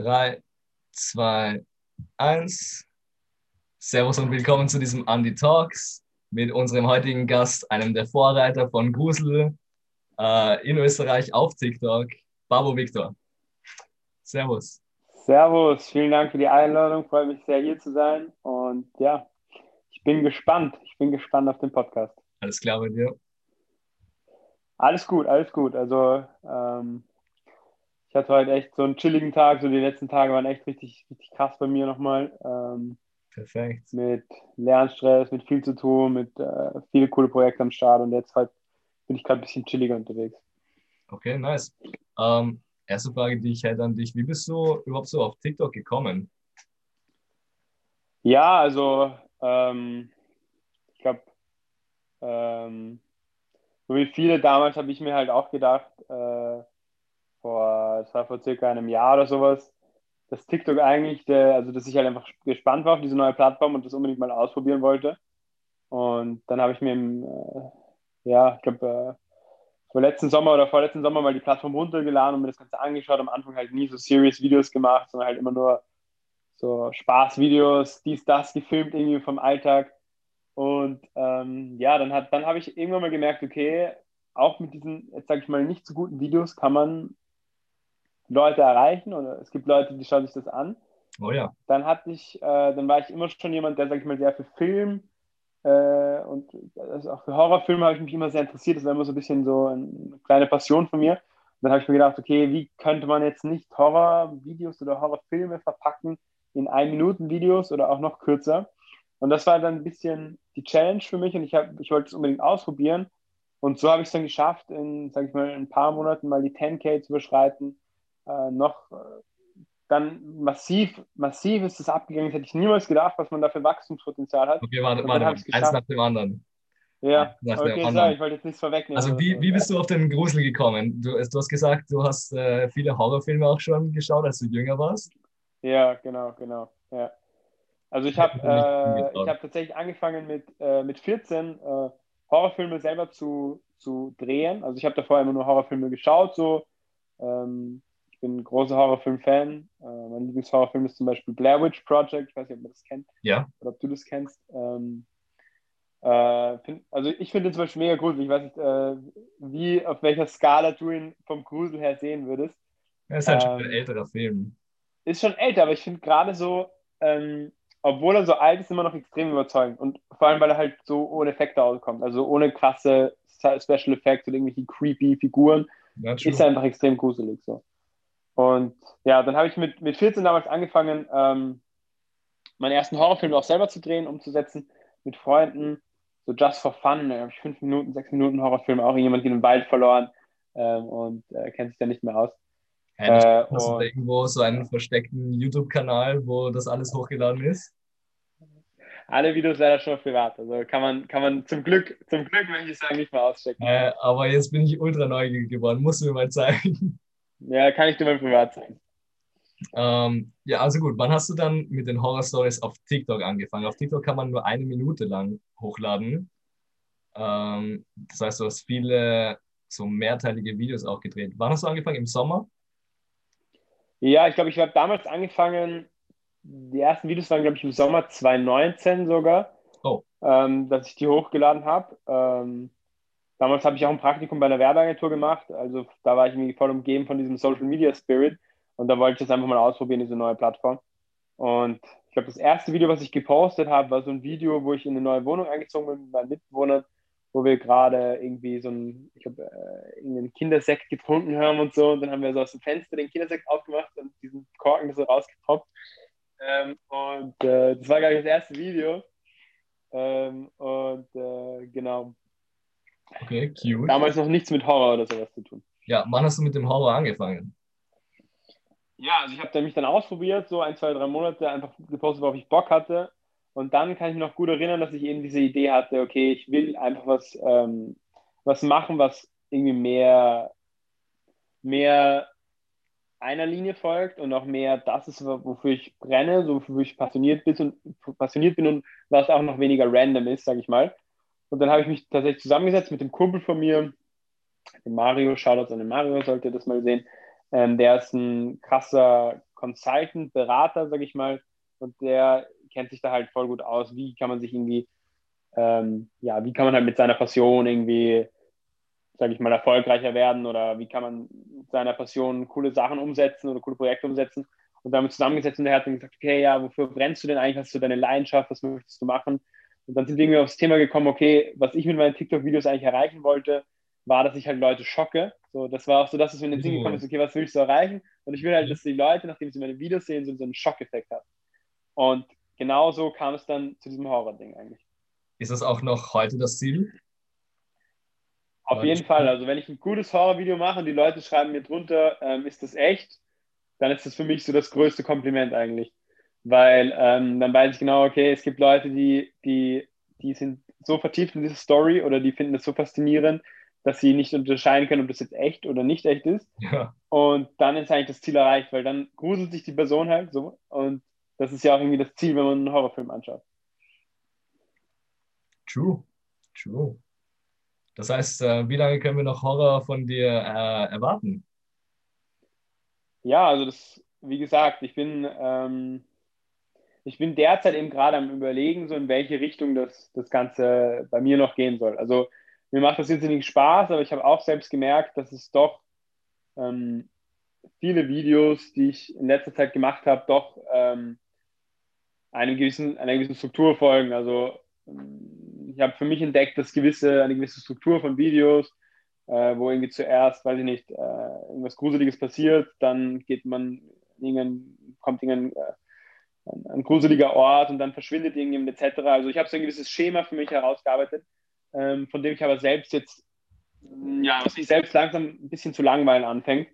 3, 2, 1. Servus und willkommen zu diesem Andy Talks mit unserem heutigen Gast, einem der Vorreiter von Grusel äh, in Österreich auf TikTok, Babo Victor. Servus. Servus, vielen Dank für die Einladung. Freue mich sehr, hier zu sein. Und ja, ich bin gespannt. Ich bin gespannt auf den Podcast. Alles klar bei dir? Alles gut, alles gut. Also, ähm, ich hatte heute echt so einen chilligen Tag. So die letzten Tage waren echt richtig, richtig krass bei mir nochmal. Ähm, Perfekt. Mit Lernstress, mit viel zu tun, mit äh, viele coole Projekte am Start und jetzt halt bin ich gerade ein bisschen chilliger unterwegs. Okay, nice. Ähm, erste Frage, die ich hätte an dich: Wie bist du überhaupt so auf TikTok gekommen? Ja, also ähm, ich glaube, ähm, so wie viele damals habe ich mir halt auch gedacht, äh, vor, das war vor circa einem Jahr oder sowas, dass TikTok eigentlich, der, also dass ich halt einfach gespannt war auf diese neue Plattform und das unbedingt mal ausprobieren wollte. Und dann habe ich mir im, äh, ja, ich glaube, äh, vorletzten Sommer oder vorletzten Sommer mal die Plattform runtergeladen und mir das Ganze angeschaut. Am Anfang halt nie so serious Videos gemacht, sondern halt immer nur so Spaßvideos, dies, das gefilmt irgendwie vom Alltag. Und ähm, ja, dann, dann habe ich irgendwann mal gemerkt, okay, auch mit diesen, jetzt sage ich mal, nicht so guten Videos kann man Leute erreichen oder es gibt Leute, die schauen sich das an. Oh ja. Dann hatte ich, äh, dann war ich immer schon jemand, der, sag ich mal, sehr für Film äh, und also auch für Horrorfilme habe ich mich immer sehr interessiert. Das war immer so ein bisschen so eine kleine Passion von mir. Und dann habe ich mir gedacht, okay, wie könnte man jetzt nicht Horrorvideos oder Horrorfilme verpacken in ein Minuten Videos oder auch noch kürzer? Und das war dann ein bisschen die Challenge für mich und ich, hab, ich wollte es unbedingt ausprobieren. Und so habe ich es dann geschafft, in, sag ich mal, ein paar Monaten mal die 10K zu überschreiten äh, noch äh, dann massiv, massiv ist es abgegangen. Das hätte ich niemals gedacht, was man da für Wachstumspotenzial hat. Okay, warte, warte, warte. eins nach dem anderen. Ja, okay, so, ich wollte jetzt nichts vorwegnehmen. Also wie, wie bist du auf den Grusel gekommen? Du, du hast gesagt, du hast äh, viele Horrorfilme auch schon geschaut, als du jünger warst. Ja, genau, genau. Ja. Also ich habe äh, hab tatsächlich angefangen mit, äh, mit 14 äh, Horrorfilme selber zu, zu drehen. Also ich habe davor immer nur Horrorfilme geschaut, so ähm, bin ein großer Horrorfilm-Fan. Äh, mein Lieblingshorrorfilm ist zum Beispiel Blair Witch Project. Ich weiß nicht, ob man das kennt. Ja. Oder ob du das kennst. Ähm, äh, find, also ich finde den zum Beispiel mega gruselig. Ich weiß nicht, äh, wie, auf welcher Skala du ihn vom Grusel her sehen würdest. Ja, ist halt ähm, schon ein älterer Film. Ist schon älter, aber ich finde gerade so, ähm, obwohl er so alt ist, immer noch extrem überzeugend. Und vor allem, weil er halt so ohne Effekte auskommt. Also ohne krasse Special Effects oder irgendwelche creepy Figuren. Ja, ist er einfach extrem gruselig so. Und ja, dann habe ich mit, mit 14 damals angefangen, ähm, meinen ersten Horrorfilm auch selber zu drehen, umzusetzen, mit Freunden, so just for fun. Da habe ich fünf Minuten, sechs Minuten Horrorfilm, auch jemand in den Wald verloren ähm, und äh, kennt sich da nicht mehr aus. Ja, äh, hast du irgendwo so einen versteckten YouTube-Kanal, wo das alles hochgeladen ist? Alle Videos leider schon privat. Also kann man, kann man zum Glück, zum Glück möchte ich sagen, nicht mehr auschecken. Äh, aber jetzt bin ich ultra neugierig geworden. Musst du mir mal zeigen. Ja, kann ich dir mal privat zeigen. Ähm, ja, also gut. Wann hast du dann mit den Horror Stories auf TikTok angefangen? Auf TikTok kann man nur eine Minute lang hochladen. Ähm, das heißt, du hast viele so mehrteilige Videos auch gedreht. Wann hast du angefangen? Im Sommer? Ja, ich glaube, ich habe damals angefangen, die ersten Videos waren, glaube ich, im Sommer 2019 sogar, oh. ähm, dass ich die hochgeladen habe. Ähm, Damals habe ich auch ein Praktikum bei einer Werbeagentur gemacht. Also da war ich irgendwie voll umgeben von diesem Social Media Spirit. Und da wollte ich das einfach mal ausprobieren, diese neue Plattform. Und ich glaube, das erste Video, was ich gepostet habe, war so ein Video, wo ich in eine neue Wohnung eingezogen bin mit meinen Mitbewohnern, wo wir gerade irgendwie so ein, ich glaube, äh, irgendeinen Kindersekt getrunken haben und so. Und dann haben wir so aus dem Fenster den Kindersekt aufgemacht und diesen Korken so rausgepoppt. Ähm, und äh, das war, glaube ich, das erste Video. Ähm, und äh, genau, Okay, cute. Damals noch nichts mit Horror oder sowas zu tun. Ja, wann hast du mit dem Horror angefangen? Ja, also ich habe mich dann ausprobiert, so ein, zwei, drei Monate einfach gepostet, worauf ich Bock hatte. Und dann kann ich mich noch gut erinnern, dass ich eben diese Idee hatte, okay, ich will einfach was, ähm, was machen, was irgendwie mehr, mehr einer Linie folgt und auch mehr das ist, wofür ich brenne, so wofür ich passioniert bin und passioniert bin und was auch noch weniger random ist, sage ich mal. Und dann habe ich mich tatsächlich zusammengesetzt mit dem Kumpel von mir, dem Mario, Shoutouts an den Mario, sollt ihr das mal sehen. Ähm, der ist ein krasser Consultant, Berater, sage ich mal, und der kennt sich da halt voll gut aus. Wie kann man sich irgendwie, ähm, ja, wie kann man halt mit seiner Passion irgendwie, sage ich mal, erfolgreicher werden oder wie kann man mit seiner Passion coole Sachen umsetzen oder coole Projekte umsetzen. Und damit zusammengesetzt und der hat dann gesagt, okay, ja, wofür brennst du denn eigentlich? Hast du deine Leidenschaft? Was möchtest du machen? Und dann sind wir irgendwie aufs Thema gekommen, okay, was ich mit meinen TikTok-Videos eigentlich erreichen wollte, war, dass ich halt Leute schocke. So, das war auch so, dass es mir in den Sinn gekommen ist, okay, was willst du erreichen? Und ich will halt, dass die Leute, nachdem sie meine Videos sehen, so, so einen Schockeffekt haben. Und genauso kam es dann zu diesem Horror-Ding eigentlich. Ist das auch noch heute das Ziel? Auf jeden Fall. Also wenn ich ein gutes Horror-Video mache und die Leute schreiben mir drunter, ähm, ist das echt, dann ist das für mich so das größte Kompliment eigentlich. Weil ähm, dann weiß ich genau, okay, es gibt Leute, die, die, die sind so vertieft in diese Story oder die finden das so faszinierend, dass sie nicht unterscheiden können, ob das jetzt echt oder nicht echt ist. Ja. Und dann ist eigentlich das Ziel erreicht, weil dann gruselt sich die Person halt so. Und das ist ja auch irgendwie das Ziel, wenn man einen Horrorfilm anschaut. True, true. Das heißt, äh, wie lange können wir noch Horror von dir äh, erwarten? Ja, also das, wie gesagt, ich bin, ähm, ich bin derzeit eben gerade am Überlegen, so in welche Richtung das, das Ganze bei mir noch gehen soll. Also mir macht das jetzt nicht Spaß, aber ich habe auch selbst gemerkt, dass es doch ähm, viele Videos, die ich in letzter Zeit gemacht habe, doch ähm, einem gewissen, einer gewissen Struktur folgen. Also ähm, ich habe für mich entdeckt, dass gewisse, eine gewisse Struktur von Videos, äh, wo irgendwie zuerst, weiß ich nicht, äh, irgendwas Gruseliges passiert, dann geht man, kommt irgendein äh, ein, gruseliger Ort und dann verschwindet irgendjemand etc. Also ich habe so ein gewisses Schema für mich herausgearbeitet, ähm, von dem ich aber selbst jetzt, ja, was mich selbst langsam ein bisschen zu langweilen anfängt.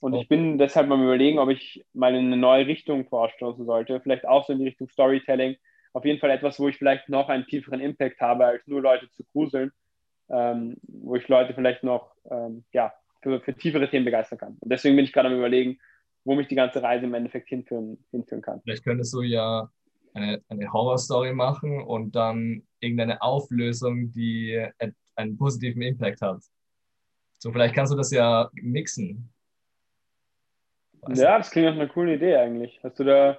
Und ich bin deshalb mal überlegen, ob ich mal in eine neue Richtung vorstoßen sollte. Vielleicht auch so in die Richtung Storytelling. Auf jeden Fall etwas, wo ich vielleicht noch einen tieferen Impact habe, als nur Leute zu gruseln. Ähm, wo ich Leute vielleicht noch ähm, ja, für, für, tiefere Themen begeistern kann. Und deswegen bin ich gerade am Überlegen, wo mich die ganze Reise im Endeffekt hinführen, hinführen kann. Vielleicht könntest du ja eine, eine Horror-Story machen und dann irgendeine Auflösung, die einen positiven Impact hat. So, vielleicht kannst du das ja mixen. Weiß ja, das klingt nach einer coolen Idee eigentlich. Hast du da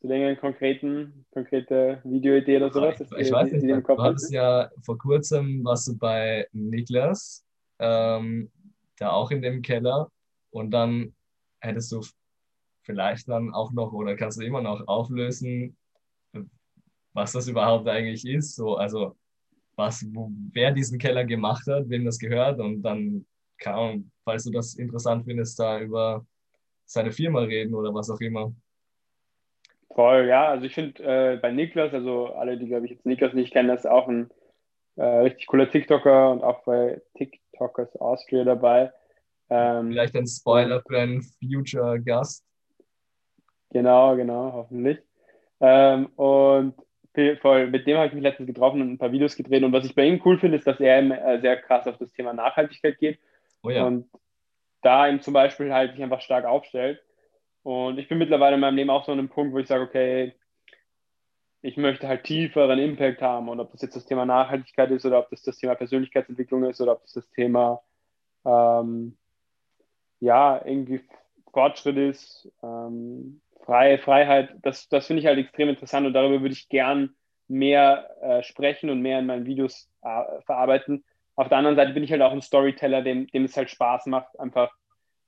so eine konkreten, konkrete Videoidee oder sowas? Ich, ich weiß nicht, die, die du hattest ja vor kurzem, warst du bei Niklas, ähm, da auch in dem Keller und dann hättest du vielleicht dann auch noch oder kannst du immer noch auflösen, was das überhaupt eigentlich ist. So, also was, wo, wer diesen Keller gemacht hat, wem das gehört und dann kann, falls du das interessant findest, da über seine Firma reden oder was auch immer. Voll, ja. Also ich finde äh, bei Niklas, also alle, die glaube ich jetzt Niklas nicht kennen, das ist auch ein äh, richtig cooler TikToker und auch bei TikTokers Austria dabei. Ähm, Vielleicht ein Spoiler für einen Future Gast. Genau, genau, hoffentlich. Ähm, und voll, mit dem habe ich mich letztens getroffen und ein paar Videos gedreht. Und was ich bei ihm cool finde, ist, dass er äh, sehr krass auf das Thema Nachhaltigkeit geht. Oh ja. Und da ihm zum Beispiel halt sich einfach stark aufstellt. Und ich bin mittlerweile in meinem Leben auch so an einem Punkt, wo ich sage, okay, ich möchte halt tieferen Impact haben. Und ob das jetzt das Thema Nachhaltigkeit ist oder ob das das Thema Persönlichkeitsentwicklung ist oder ob das das Thema, ähm, ja, irgendwie Fortschritt ist, ähm, Freie Freiheit, das, das finde ich halt extrem interessant und darüber würde ich gern mehr äh, sprechen und mehr in meinen Videos äh, verarbeiten. Auf der anderen Seite bin ich halt auch ein Storyteller, dem, dem es halt Spaß macht, einfach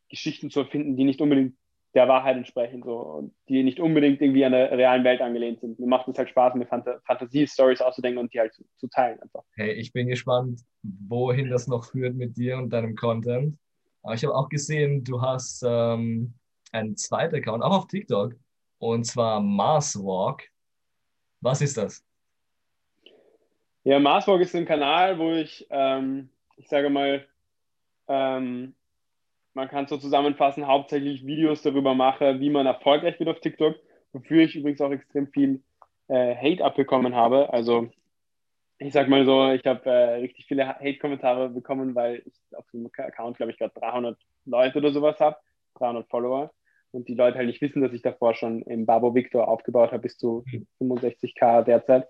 Geschichten zu erfinden, die nicht unbedingt der Wahrheit entsprechen so, und die nicht unbedingt irgendwie an der realen Welt angelehnt sind. Mir macht es halt Spaß, mir Fant Fantasie-Stories auszudenken und die halt zu, zu, teilen einfach. Hey, ich bin gespannt, wohin das noch führt mit dir und deinem Content. Aber ich habe auch gesehen, du hast ähm, einen zweiten Account, auch auf TikTok, und zwar Mars Walk. Was ist das? Ja, Mars Walk ist ein Kanal, wo ich, ähm, ich sage mal, ähm, man kann es so zusammenfassen, hauptsächlich Videos darüber mache, wie man erfolgreich wird auf TikTok, wofür ich übrigens auch extrem viel äh, Hate abbekommen habe. Also ich sag mal so, ich habe äh, richtig viele Hate-Kommentare bekommen, weil ich auf dem Account, glaube ich, gerade 300 Leute oder sowas habe, 300 Follower und die Leute halt nicht wissen, dass ich davor schon im Babo Victor aufgebaut habe bis zu 65k derzeit.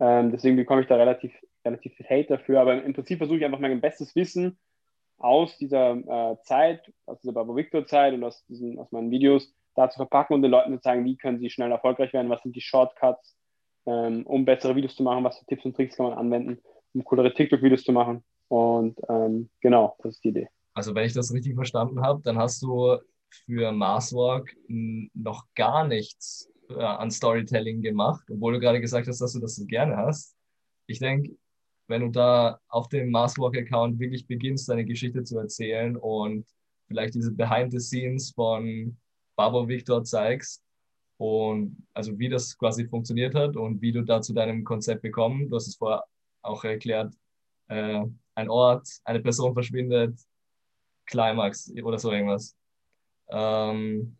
Ähm, deswegen bekomme ich da relativ, relativ viel Hate dafür. Aber im Prinzip versuche ich einfach mein bestes Wissen aus dieser äh, Zeit, aus dieser Babo Victor Zeit und aus, diesen, aus meinen Videos da zu verpacken und den Leuten zu zeigen, wie können sie schnell erfolgreich werden, was sind die Shortcuts, ähm, um bessere Videos zu machen, was für Tipps und Tricks kann man anwenden, um coolere TikTok-Videos zu machen. Und ähm, genau, das ist die Idee. Also wenn ich das richtig verstanden habe, dann hast du für Marswalk noch gar nichts äh, an Storytelling gemacht, obwohl du gerade gesagt hast, dass du das so gerne hast. Ich denke, wenn du da auf dem Marswalk-Account wirklich beginnst, deine Geschichte zu erzählen und vielleicht diese Behind the Scenes von Babo Victor zeigst und also wie das quasi funktioniert hat und wie du da zu deinem Konzept bekommen. Du hast es vorher auch erklärt, äh, ein Ort, eine Person verschwindet, Climax oder so irgendwas. Ähm,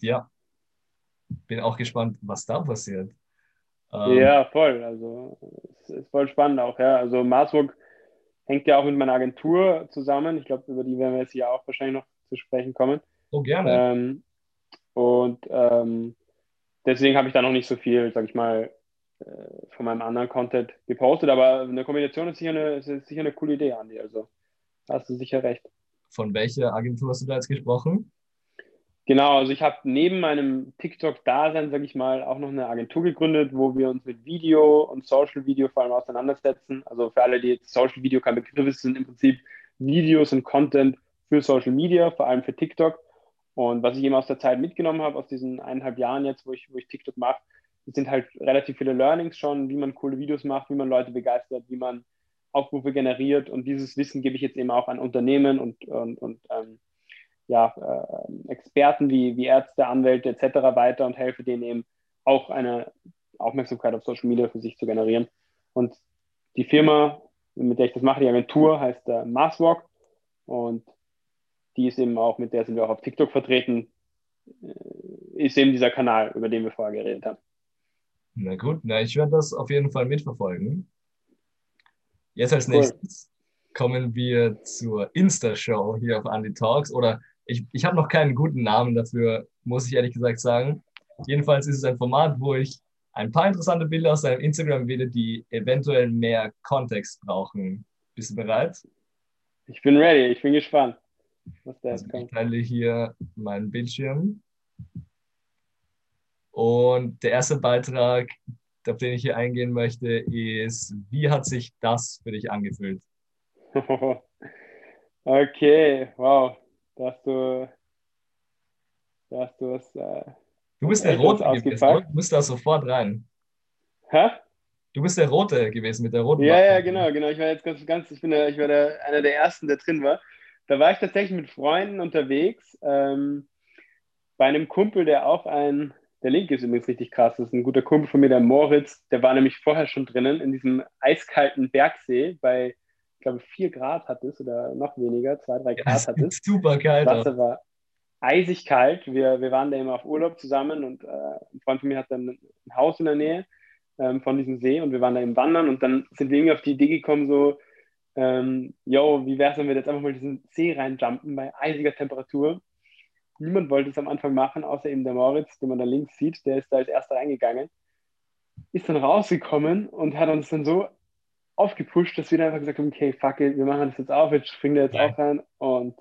ja, bin auch gespannt, was da passiert. Ähm, ja, voll. Also es ist voll spannend auch, ja. Also Marsburg hängt ja auch mit meiner Agentur zusammen. Ich glaube, über die werden wir jetzt hier auch wahrscheinlich noch zu sprechen kommen. Oh, gerne. Ähm, und ähm, deswegen habe ich da noch nicht so viel, sag ich mal, äh, von meinem anderen Content gepostet. Aber eine Kombination ist sicher eine, ist sicher eine coole Idee, Andi. Also hast du sicher recht. Von welcher Agentur hast du da jetzt gesprochen? Genau, also ich habe neben meinem TikTok-Dasein, sage ich mal, auch noch eine Agentur gegründet, wo wir uns mit Video und Social Video vor allem auseinandersetzen. Also für alle, die jetzt Social Video kein Begriff ist, sind im Prinzip Videos und Content für Social Media, vor allem für TikTok. Und was ich eben aus der Zeit mitgenommen habe, aus diesen eineinhalb Jahren jetzt, wo ich, wo ich TikTok mache, sind halt relativ viele Learnings schon, wie man coole Videos macht, wie man Leute begeistert, wie man Aufrufe generiert. Und dieses Wissen gebe ich jetzt eben auch an Unternehmen und, und, und ähm, ja, äh, Experten wie, wie Ärzte, Anwälte etc. weiter und helfe denen eben auch eine Aufmerksamkeit auf Social Media für sich zu generieren. Und die Firma, mit der ich das mache, die Agentur, heißt äh, Marswalk und die ist eben auch, mit der sind wir auch auf TikTok vertreten, äh, ist eben dieser Kanal, über den wir vorher geredet haben. Na gut, na, ich werde das auf jeden Fall mitverfolgen. Jetzt als cool. nächstes kommen wir zur Insta-Show hier auf Andy Talks oder ich, ich habe noch keinen guten Namen dafür, muss ich ehrlich gesagt sagen. Jedenfalls ist es ein Format, wo ich ein paar interessante Bilder aus deinem Instagram wähle, die eventuell mehr Kontext brauchen. Bist du bereit? Ich bin ready, ich bin gespannt, was da also kommt. Ich teile hier meinen Bildschirm. Und der erste Beitrag, auf den ich hier eingehen möchte, ist, wie hat sich das für dich angefühlt? okay, wow da hast du, da hast du was. Äh, du bist der Rote gewesen, du musst da sofort rein. Hä? Du bist der Rote gewesen mit der roten Ja, Waffe. ja, genau, genau. Ich war jetzt ganz, ganz ich bin der, ich war der, einer der ersten, der drin war. Da war ich tatsächlich mit Freunden unterwegs. Ähm, bei einem Kumpel, der auch ein, der Link ist übrigens richtig krass, das ist ein guter Kumpel von mir, der Moritz, der war nämlich vorher schon drinnen in diesem eiskalten Bergsee bei ich glaube, vier Grad hat es oder noch weniger, zwei, drei Grad hat es. Super kalt. Das Wasser war eisig kalt. Wir, wir waren da immer auf Urlaub zusammen und äh, ein Freund von mir hat dann ein Haus in der Nähe ähm, von diesem See und wir waren da im Wandern und dann sind wir irgendwie auf die Idee gekommen, so, ähm, yo, wie wäre es, wenn wir jetzt einfach mal diesen See reinjumpen bei eisiger Temperatur? Niemand wollte es am Anfang machen, außer eben der Moritz, den man da links sieht, der ist da als erster reingegangen, ist dann rausgekommen und hat uns dann so aufgepusht, dass wir dann einfach gesagt haben, okay, fuck it, wir machen das jetzt auf, jetzt springen da jetzt ja. auch rein und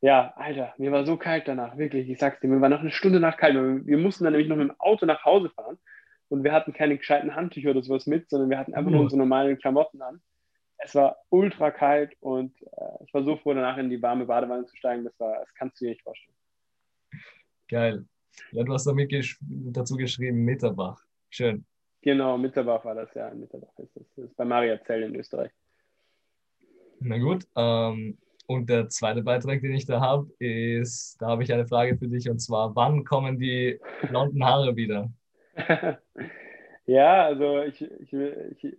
ja, Alter, mir war so kalt danach, wirklich, ich sag's dir, mir war noch eine Stunde nach kalt, wir mussten dann nämlich noch mit dem Auto nach Hause fahren und wir hatten keine gescheiten Handtücher oder sowas mit, sondern wir hatten einfach nur unsere normalen Klamotten an. Es war ultra kalt und äh, ich war so froh, danach in die warme Badewanne zu steigen, das war, das kannst du dir nicht vorstellen. Geil. Ja, du hast damit gesch dazu geschrieben, Meterbach. Schön. Genau, Mitterbach war das, ja. Mitterbach ist das. Das ist bei Mariazell in Österreich. Na gut. Ähm, und der zweite Beitrag, den ich da habe, ist, da habe ich eine Frage für dich und zwar, wann kommen die blonden Haare wieder? ja, also ich, ich, ich,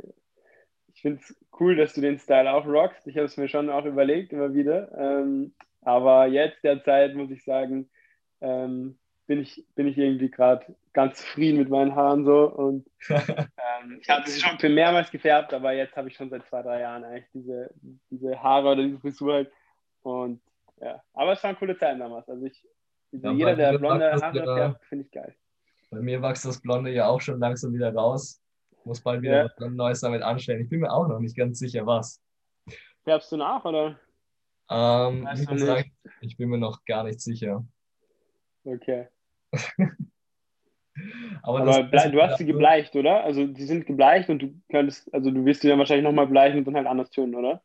ich finde es cool, dass du den Style auch rockst. Ich habe es mir schon auch überlegt, immer wieder. Ähm, aber jetzt derzeit muss ich sagen, ähm, bin ich, bin ich irgendwie gerade ganz zufrieden mit meinen Haaren so. Und ähm, ich habe sie schon mehrmals gefärbt, aber jetzt habe ich schon seit zwei, drei Jahren eigentlich diese, diese Haare oder diese Frisur halt. Und ja, aber es waren coole Zeiten damals. Also ich, ja, jeder, der blonde Haare ja, färbt, finde ich geil. Bei mir wächst das Blonde ja auch schon langsam wieder raus. Muss bald wieder ja. was Neues damit anstellen. Ich bin mir auch noch nicht ganz sicher, was. Färbst du nach, oder? Ähm, ich, sagen, ich bin mir noch gar nicht sicher. Okay. Aber, Aber du hast sie gebleicht, oder? Also die sind gebleicht und du könntest, also du wirst die dann wahrscheinlich nochmal bleichen und dann halt anders tun, oder?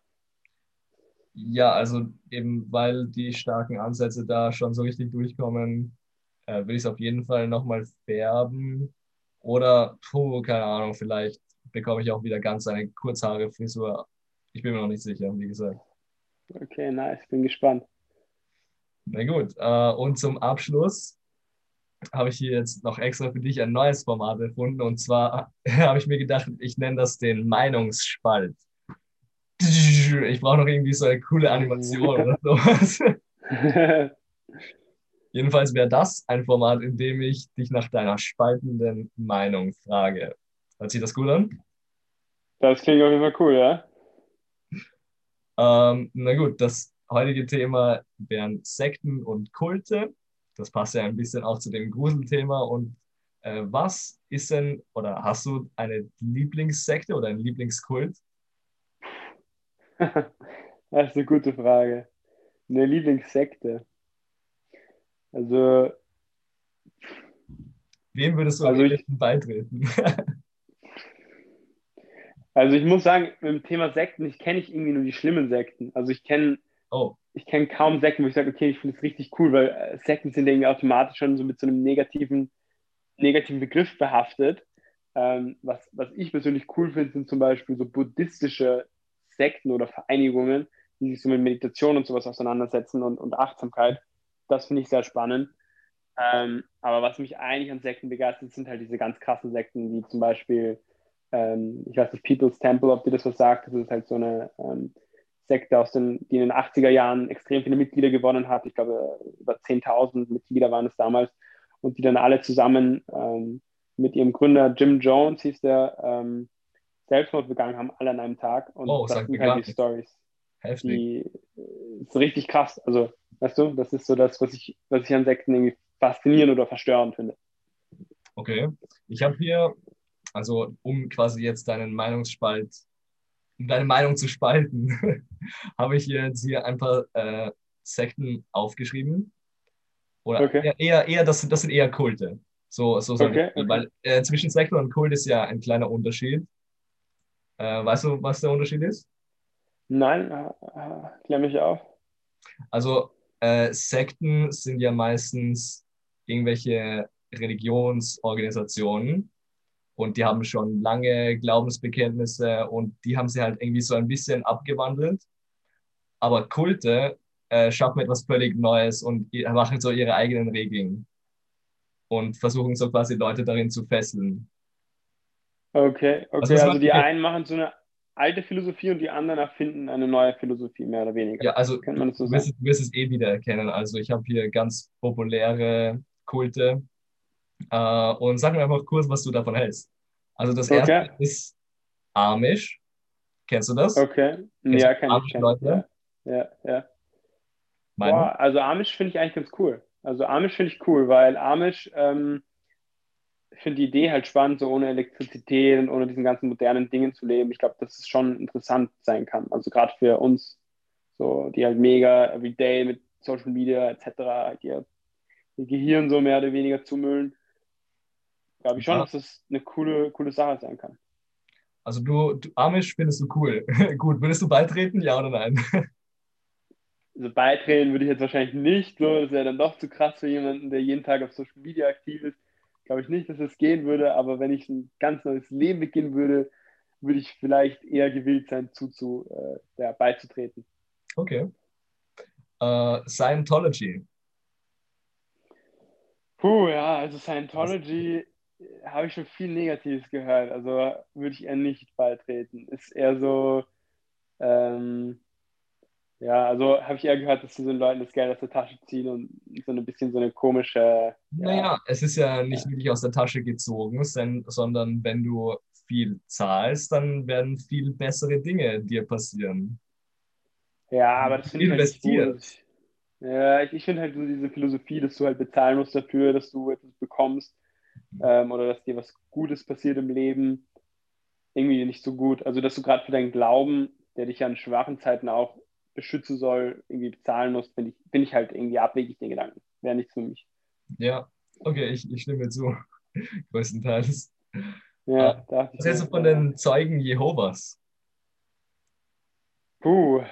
Ja, also eben weil die starken Ansätze da schon so richtig durchkommen, äh, will ich es auf jeden Fall nochmal färben. Oder, puh, keine Ahnung, vielleicht bekomme ich auch wieder ganz eine Kurzhaare-Frisur. Ich bin mir noch nicht sicher, wie gesagt. Okay, nice, bin gespannt. Na gut, äh, und zum Abschluss habe ich hier jetzt noch extra für dich ein neues Format erfunden. Und zwar habe ich mir gedacht, ich nenne das den Meinungsspalt. Ich brauche noch irgendwie so eine coole Animation oder sowas. Jedenfalls wäre das ein Format, in dem ich dich nach deiner spaltenden Meinung frage. Hört sich das gut an? Das klingt auf jeden Fall cool, ja? Ähm, na gut, das heutige Thema wären Sekten und Kulte. Das passt ja ein bisschen auch zu dem Gruselthema. Und äh, was ist denn, oder hast du eine Lieblingssekte oder einen Lieblingskult? Das ist eine gute Frage. Eine Lieblingssekte. Also, Wem würdest du Also ich- beitreten? also ich muss sagen, mit dem Thema Sekten, ich kenne nicht irgendwie nur die schlimmen Sekten. Also ich kenne oh, ich kenne kaum Sekten, wo ich sage, okay, ich finde es richtig cool, weil äh, Sekten sind irgendwie automatisch schon so mit so einem negativen, negativen Begriff behaftet. Ähm, was, was ich persönlich cool finde, sind zum Beispiel so buddhistische Sekten oder Vereinigungen, die sich so mit Meditation und sowas auseinandersetzen und, und Achtsamkeit. Das finde ich sehr spannend. Ähm, aber was mich eigentlich an Sekten begeistert, sind halt diese ganz krassen Sekten, wie zum Beispiel, ähm, ich weiß nicht, People's Temple, ob dir das was sagt. Das ist halt so eine ähm, Sekte aus den, die in den 80er Jahren extrem viele Mitglieder gewonnen hat. Ich glaube, über 10.000 Mitglieder waren es damals. Und die dann alle zusammen ähm, mit ihrem Gründer Jim Jones, hieß der, ähm, Selbstmord begangen haben, alle an einem Tag. Und Oh, das sind halt die. Stories heftig. die äh, ist richtig krass. Also, weißt du, das ist so das, was ich, was ich an Sekten irgendwie faszinierend oder verstörend finde. Okay. Ich habe hier, also um quasi jetzt deinen Meinungsspalt, um deine Meinung zu spalten, habe ich jetzt hier ein paar äh, Sekten aufgeschrieben. Oder Okay. eher, eher, das, sind- das sind eher Kulte. So, so Okay, okay. Weil äh, zwischen Sekte und Kult ist ja ein kleiner Unterschied. Äh, weißt du, was der Unterschied ist? Nein, äh, äh, klär mich auf. Also äh, Sekten sind ja meistens irgendwelche Religionsorganisationen und die haben schon lange Glaubensbekenntnisse und die haben sie halt irgendwie so ein bisschen abgewandelt. Aber Kulte äh, schaffen etwas völlig Neues und machen so ihre eigenen Regeln und versuchen so quasi Leute darin zu fesseln. Okay, okay, also was- die okay. einen machen so eine alte Philosophie und die anderen erfinden eine neue Philosophie, mehr oder weniger. Ja, also man das so du wirst, du wirst es eh wieder erkennen. Also ich habe hier ganz populäre Kulte. Äh, und sag mir einfach kurz, was du davon hältst. Also das Okay. erste ist Amish. Kennst du das? Okay, Kennst ja, ich, Amish ich, Leute? ja, ja, ja. Boah, also Amish finde ich eigentlich ganz cool. Also Amish finde ich cool, weil Amish, ähm, finde die Idee halt spannend, so ohne Elektrizität und ohne diesen ganzen modernen Dingen zu leben. Ich glaube, dass es schon interessant sein kann. Also gerade für uns, so die halt mega everyday mit Social Media etc. die ihr, ihr Gehirn so mehr oder weniger zumüllen. Glaube ich schon, dass das eine coole, coole Sache sein kann. Also du, du Amish findest du cool. Gut, würdest du beitreten? Ja oder nein? Also beitreten würde ich jetzt wahrscheinlich nicht, so, das wäre dann doch zu krass für jemanden, der jeden Tag auf Social Media aktiv ist. Glaube ich nicht, dass das gehen würde, aber wenn ich ein ganz neues Leben beginnen würde, würde ich vielleicht eher gewillt sein, zu, zu, äh, ja, beizutreten. Okay. Äh, Scientology. Puh, ja, also Scientology äh, habe ich schon viel Negatives gehört, also würde ich eher nicht beitreten. Ist eher so, ähm, ja, also habe ich eher gehört, dass sie so Leuten das Geld aus der Tasche ziehen und so ein bisschen so eine komische, Naja, es ist ja nicht wirklich aus der Tasche gezogen, sondern wenn du viel zahlst, dann werden viel bessere Dinge dir passieren. Ja, aber das finde ich halt gut. Ja, ich, ich finde halt so diese Philosophie, dass du halt bezahlen musst dafür, dass du etwas bekommst ähm, oder dass dir was Gutes passiert im Leben, irgendwie nicht so gut. Also, dass du gerade für deinen Glauben, der dich ja in schwachen Zeiten auch beschützen soll, irgendwie bezahlen musst, finde ich, finde ich halt irgendwie abwegig, den Gedanken. Wäre nichts für mich. Ja, okay, ich, ich stimme zu. Größtenteils. Ja, Äh, ich Was hältst du von den Zeugen Jehovas? Puh.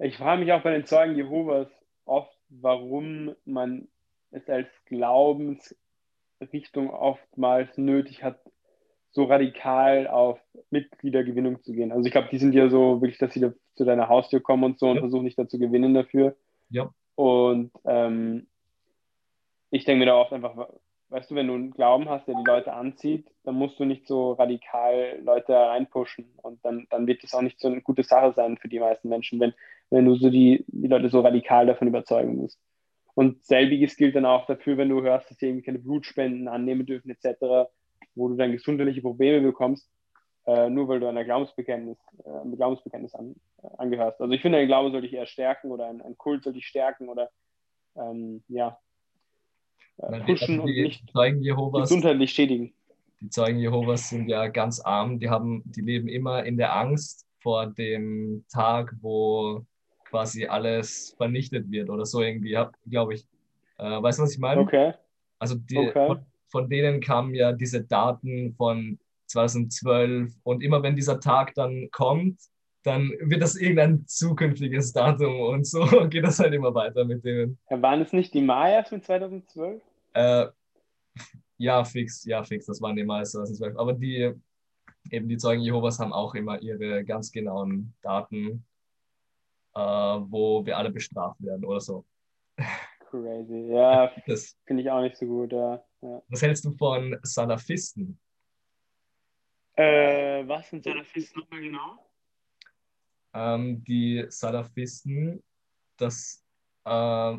Ich frage mich auch bei den Zeugen Jehovas oft, warum man es als Glaubensrichtung oftmals nötig hat, so radikal auf Mitgliedergewinnung zu gehen. Also ich glaube, die sind ja so wirklich, dass sie da zu deiner Haustür kommen und so und Ja. versuchen dich da zu gewinnen dafür. Ja, Und ähm, ich denke mir da oft einfach, weißt du, wenn du einen Glauben hast, der die Leute anzieht, dann musst du nicht so radikal Leute reinpushen. Und dann, dann wird das auch nicht so eine gute Sache sein für die meisten Menschen, wenn, wenn du so die, die Leute so radikal davon überzeugen musst. Und selbiges gilt dann auch dafür, wenn du hörst, dass sie irgendwie keine Blutspenden annehmen dürfen, etc., wo du dann gesundheitliche Probleme bekommst, äh, nur weil du einer Glaubensbekenntnis, äh, einem Glaubensbekenntnis an, äh, angehörst. Also ich finde, ein Glaube sollte dich eher stärken oder ein, ein Kult sollte dich stärken oder ähm, ja, äh, pushen und nicht Zeugen Jehovas, gesundheitlich schädigen. die Zeugen Jehovas sind ja ganz arm. Die haben, die leben immer in der Angst vor dem Tag, wo quasi alles vernichtet wird oder so irgendwie, glaube ich. Äh, weißt du, was ich meine? Okay, Also die, okay. Von, denen kamen ja diese Daten von 2012 und immer wenn dieser Tag dann kommt, dann wird das irgendein zukünftiges Datum und so geht das halt immer weiter mit denen. Waren es nicht die Mayas mit 2012? Äh, ja, fix, ja, fix, das waren die meisten 2012. Aber die, eben die Zeugen Jehovas haben auch immer ihre ganz genauen Daten, äh, wo wir alle bestraft werden oder so. Crazy. Ja, Das, finde ich auch nicht so gut. Ja. Ja. was hältst du von Salafisten? Äh, was sind Salafisten nochmal genau? Ähm, die Salafisten, das, äh,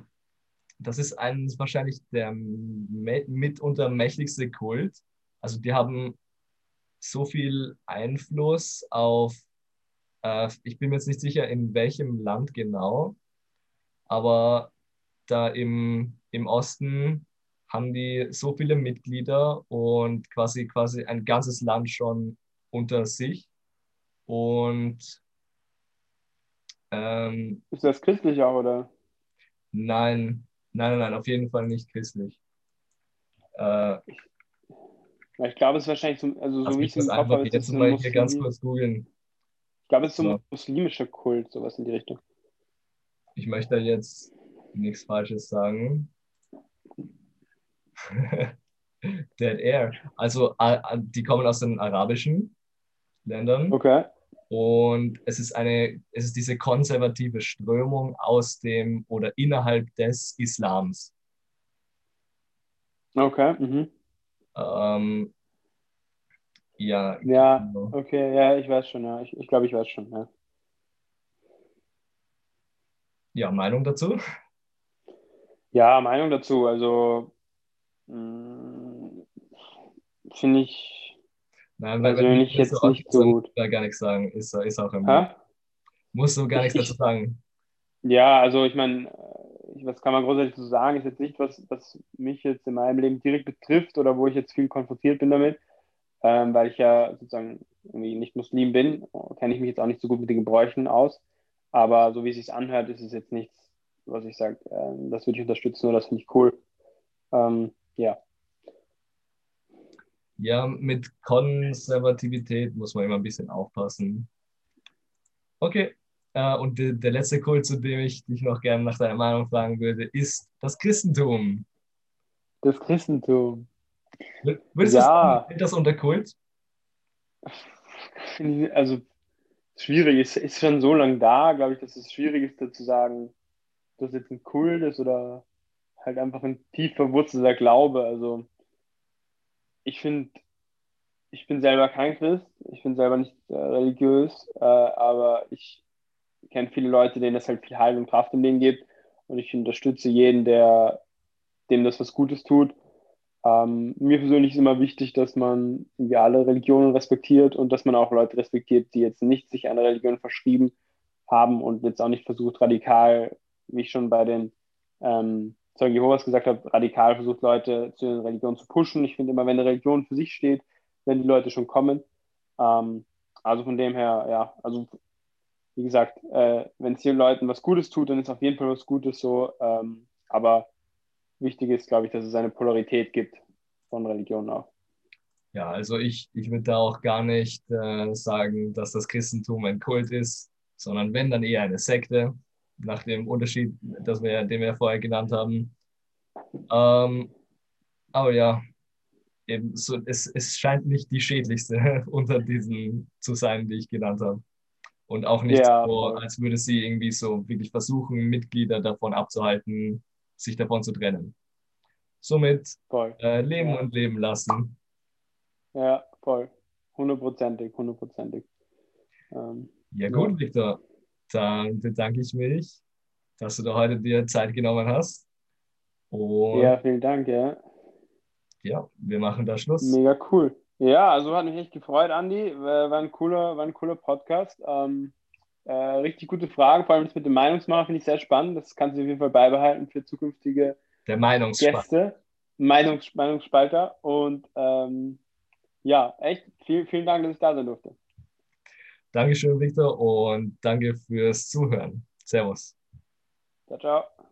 das ist ein, wahrscheinlich der mitunter mächtigste Kult. Also die haben so viel Einfluss auf, äh, ich bin mir jetzt nicht sicher, in welchem Land genau, aber da im, im Osten haben die so viele Mitglieder und quasi, quasi ein ganzes Land schon unter sich. Und ähm, Ist das christlich auch, oder? nein, nein, nein, nein, auf jeden Fall nicht christlich. Äh, ich glaube, es ist wahrscheinlich so, also so wie ich es im einfach jetzt mal hier ganz kurz googeln. Ich glaube, es ist so So. ein muslimischer Kult, sowas in die Richtung. Ich möchte jetzt nichts Falsches sagen. Dead Air. Also, die kommen aus den arabischen Ländern. Okay. Und es ist eine, es ist diese konservative Strömung aus dem oder innerhalb des Islams. Okay. Mhm. Ähm, ja, Ja, genau. okay, ja, ich weiß schon, ja. Ich, ich glaube, ich weiß schon, ja. ja, Meinung dazu? Ja, Meinung dazu. Also finde ich Nein, weil persönlich jetzt so nicht so gut. da gar nichts sagen, ist, ist auch im Hä? Musst du gar Ich- nichts dazu sagen. Ja, also ich meine, äh, was kann man grundsätzlich so sagen, ist jetzt nicht was, was mich jetzt in meinem Leben direkt betrifft oder wo ich jetzt viel konfrontiert bin damit, ähm, weil ich ja sozusagen irgendwie nicht Muslim bin, kenne ich mich jetzt auch nicht so gut mit den Gebräuchen aus. Aber so wie es sich anhört, ist es jetzt nichts, was ich sage, ähm, das würde ich unterstützen oder das finde ich cool. Ähm, ja. Ja, mit Konservativität muss man immer ein bisschen aufpassen. Okay, äh, und de, der letzte Kult, zu dem ich dich noch gerne nach deiner Meinung fragen würde, ist das Christentum. Das Christentum. Wür- Würdest Ja. du das unter Kult? Also schwierig, es ist schon so lange da, glaube ich, dass es schwierig ist, da zu sagen, dass jetzt ein Kult ist oder halt einfach ein tief verwurzelter Glaube. Also ich finde, ich bin selber kein Christ, ich bin selber nicht äh, religiös, äh, aber ich kenne viele Leute, denen es halt viel Heil und Kraft im Leben gibt und ich unterstütze jeden, der dem das was Gutes tut. Ähm, mir persönlich ist immer wichtig, dass man irgendwie alle Religionen respektiert und dass man auch Leute respektiert, die jetzt nicht sich einer Religion verschrieben haben und jetzt auch nicht versucht, radikal, wie ich schon bei den ähm, Zeugen Jehovas gesagt habe, radikal versucht, Leute zu den Religionen zu pushen. Ich finde immer, wenn eine Religion für sich steht, wenn die Leute schon kommen. Ähm, also von dem her, ja, also wie gesagt, äh, wenn es den Leuten was Gutes tut, dann ist auf jeden Fall was Gutes so. Ähm, aber wichtig ist, glaube ich, dass es eine Polarität gibt von Religionen auch. Ja, also ich, ich würde da auch gar nicht äh, sagen, dass das Christentum ein Kult ist, sondern wenn, dann eher eine Sekte, nach dem Unterschied, das wir, den wir vorher genannt haben. Ähm, aber ja, eben so, es, es scheint nicht die schädlichste unter diesen zu sein, die ich genannt habe. Und auch nicht Ja, so, als würde sie irgendwie so wirklich versuchen, Mitglieder davon abzuhalten, sich davon zu trennen. Somit äh, leben Ja. und leben lassen. Ja, voll. Hundertprozentig, hundertprozentig. Ähm, Ja gut, Victor, dann bedanke ich mich, dass du da heute dir Zeit genommen hast. Und ja, vielen Dank, ja. ja, wir machen da Schluss. Mega cool. Ja, also hat mich echt gefreut, Andi. War ein cooler, war ein cooler Podcast. Ähm, äh, richtig gute Fragen, vor allem das mit dem Meinungsmacher finde ich sehr spannend. Das kannst du auf jeden Fall beibehalten für zukünftige Der. Gäste, Meinungs Meinungsspalter. Und ähm, ja, echt viel, vielen Dank, dass ich da sein durfte. Dankeschön, Victor, und danke fürs Zuhören. Servus. Ciao, ciao.